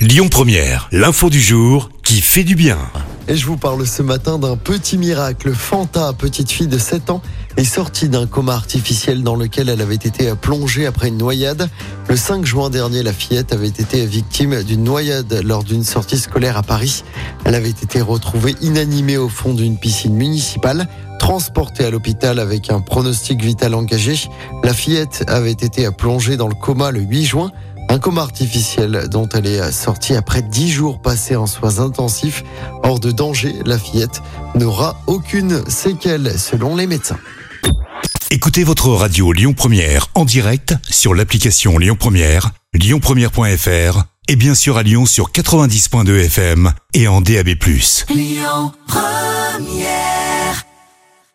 Lyon Première, l'info du jour qui fait du bien. Et je vous parle ce matin d'un petit miracle. Fanta, petite fille de 7 ans, est sortie d'un coma artificiel dans lequel elle avait été plongée après une noyade. Le 5 juin dernier, la fillette avait été victime d'une noyade lors d'une sortie scolaire à Paris. Elle avait été retrouvée inanimée au fond d'une piscine municipale. Transportée à l'hôpital avec un pronostic vital engagé, la fillette avait été plongée dans le coma le 8 juin. Un coma artificiel dont elle est sortie après 10 jours passés en soins intensifs. Hors de danger, la fillette n'aura aucune séquelle selon les médecins. Écoutez votre radio Lyon Première en direct sur l'application Lyon Première, lyonpremière.fr et bien sûr à Lyon sur 90.2 FM et en DAB+. Lyon Première